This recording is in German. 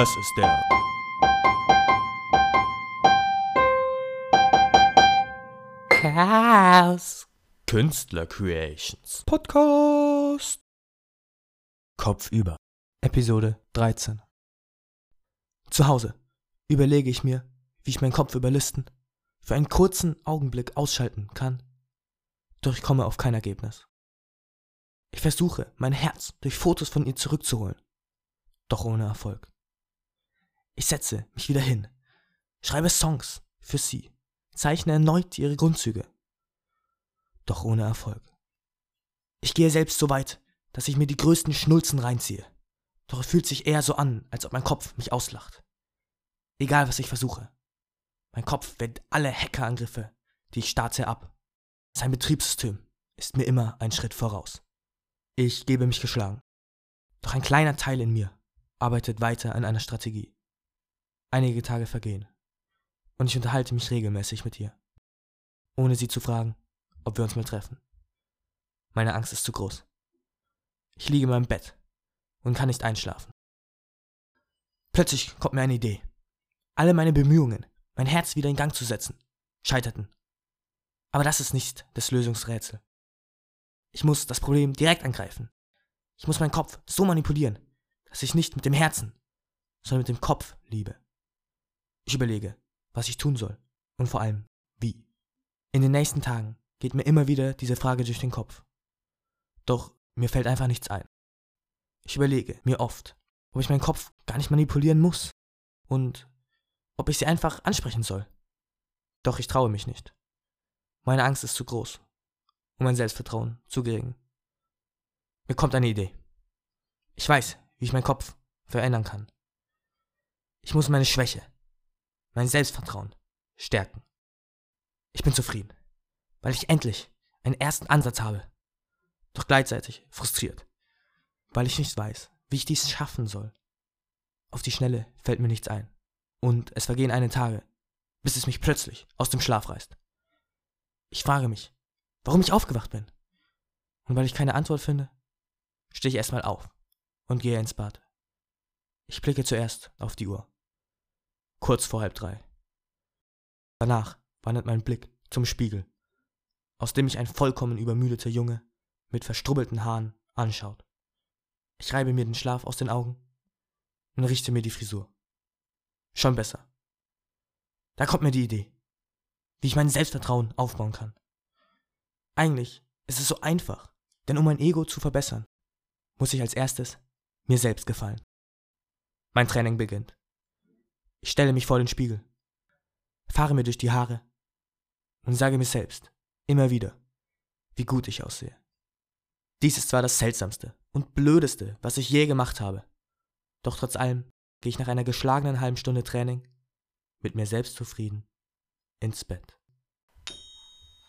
Das ist der Chaos. Künstler Creations Podcast. Kopf über. Episode 13. Zu Hause überlege ich mir, wie ich meinen Kopf überlisten, für einen kurzen Augenblick ausschalten kann. Doch ich komme auf kein Ergebnis. Ich versuche, mein Herz durch Fotos von ihr zurückzuholen. Doch ohne Erfolg. Ich setze mich wieder hin, schreibe Songs für sie zeichne erneut ihre Grundzüge. Doch ohne Erfolg. Ich gehe selbst so weit, dass ich mir die größten Schnulzen reinziehe. Doch es fühlt sich eher so an, als ob mein Kopf mich auslacht. Egal was ich versuche. Mein Kopf wendet alle Hackerangriffe, die ich starte, ab. Sein Betriebssystem ist mir immer ein Schritt voraus. Ich gebe mich geschlagen. Doch ein kleiner Teil in mir arbeitet weiter an einer Strategie. Einige Tage vergehen und ich unterhalte mich regelmäßig mit ihr, ohne sie zu fragen, ob wir uns mal treffen. Meine Angst ist zu groß. Ich liege in meinem Bett und kann nicht einschlafen. Plötzlich kommt mir eine Idee. Alle meine Bemühungen, mein Herz wieder in Gang zu setzen, scheiterten. Aber das ist nicht das Lösungsrätsel. Ich muss das Problem direkt angreifen. Ich muss meinen Kopf so manipulieren, dass ich nicht mit dem Herzen, sondern mit dem Kopf liebe. Ich überlege, was ich tun soll und vor allem wie. In den nächsten Tagen geht mir immer wieder diese Frage durch den Kopf. Doch mir fällt einfach nichts ein. Ich überlege mir oft, ob ich meinen Kopf gar nicht manipulieren muss und ob ich sie einfach ansprechen soll. Doch ich traue mich nicht. Meine Angst ist zu groß und mein Selbstvertrauen zu gering. Mir kommt eine Idee. Ich weiß, wie ich meinen Kopf verändern kann. Ich muss meine Schwäche, mein Selbstvertrauen stärken. Ich bin zufrieden, weil ich endlich einen ersten Ansatz habe, doch gleichzeitig frustriert, weil ich nicht weiß, wie ich dies schaffen soll. Auf die Schnelle fällt mir nichts ein, und es vergehen eine Tage, bis es mich plötzlich aus dem Schlaf reißt. Ich frage mich, warum ich aufgewacht bin. Und weil ich keine Antwort finde, stehe ich erstmal auf und gehe ins Bad. Ich blicke zuerst auf die Uhr kurz vor halb drei. Danach wandert mein Blick zum Spiegel, aus dem mich ein vollkommen übermüdeter Junge mit verstrubbelten Haaren anschaut. Ich reibe mir den Schlaf aus den Augen und richte mir die Frisur. Schon besser. Da kommt mir die Idee, wie ich mein Selbstvertrauen aufbauen kann. Eigentlich ist es so einfach, denn um mein Ego zu verbessern, muss ich als erstes mir selbst gefallen. Mein Training beginnt. Ich stelle mich vor den Spiegel, fahre mir durch die Haare und sage mir selbst, immer wieder, wie gut ich aussehe. Dies ist zwar das Seltsamste und Blödeste, was ich je gemacht habe, doch trotz allem gehe ich nach einer geschlagenen halben Stunde Training mit mir selbst zufrieden ins Bett.